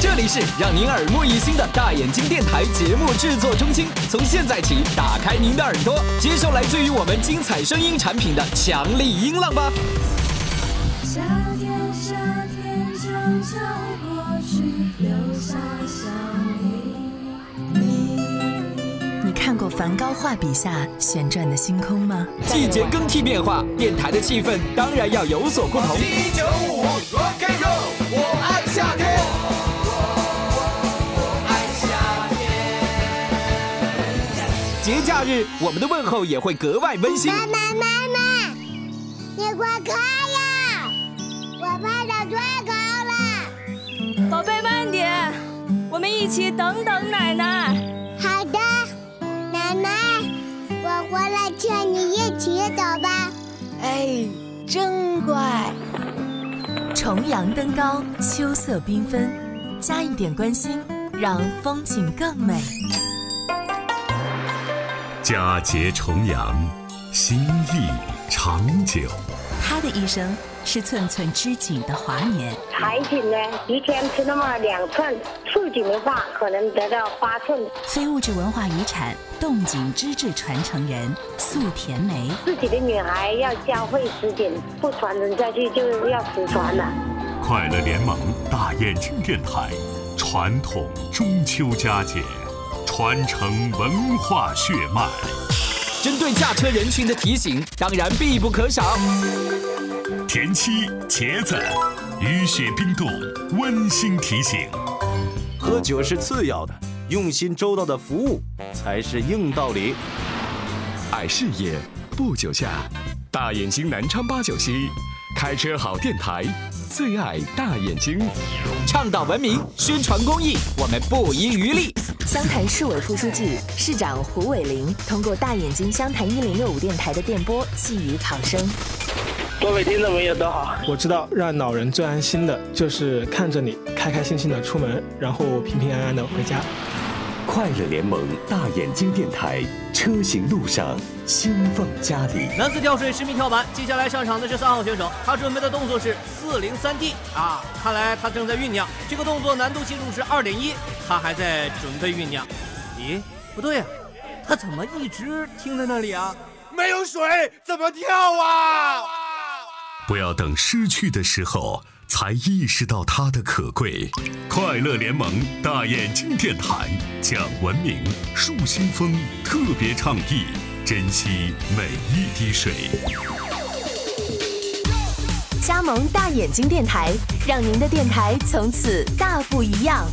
这里是让您耳目一新的大眼睛电台节目制作中心。从现在起，打开您的耳朵，接受来自于我们精彩声音产品的强力音浪吧。夏天，夏天悄悄过去，留下小你。你看过梵高画笔下旋转的星空吗？季节更替变化，电台的气氛当然要有所不同。节假日，我们的问候也会格外温馨。妈妈妈妈，你快看呀！我爬得最高了。宝贝，慢点，我们一起等等奶奶。好的，奶奶，我回来牵你一起走吧。哎，真乖。重阳登高，秋色缤纷，加一点关心，让风景更美。佳节重阳，心意长久。他的一生是寸寸织锦的华年。柴锦呢，一天吃那么两寸；素锦的话，可能得到八寸。非物质文化遗产，冻锦织制传承人素田梅。自己的女孩要教会织锦，不传承下去就要失传了。快乐联盟大眼睛电台，传统中秋佳节，传承文化血脉。针对驾车人群的提醒，当然必不可少。田七、茄子，雨雪冰冻，温馨提醒。喝酒是次要的，用心周到的服务才是硬道理。爱事业，不酒驾。大眼睛南昌八九七，开车好电台，最爱大眼睛。倡导文明，宣传公益，我们不遗余力。湘潭市委副书记、市长胡伟林通过大眼睛湘潭一零六五电台的电波寄予考生。各位听众朋友都好，我知道让老人最安心的就是看着你开开心心的出门，然后平平安安的回家。快乐联盟大眼睛电台，车行路上心放家里。男子跳水十米跳板，接下来上场的是三号选手，他准备的动作是四零三 D 啊，看来他正在酝酿。这个动作难度系数是二点一，他还在准备酝酿。咦，不对呀、啊，他怎么一直停在那里啊？没有水怎么跳啊？不要等失去的时候才意识到它的可贵。快乐联盟大眼睛电台讲文明树新风特别倡议，珍惜每一滴水。加盟大眼睛电台，让您的电台从此大不一样。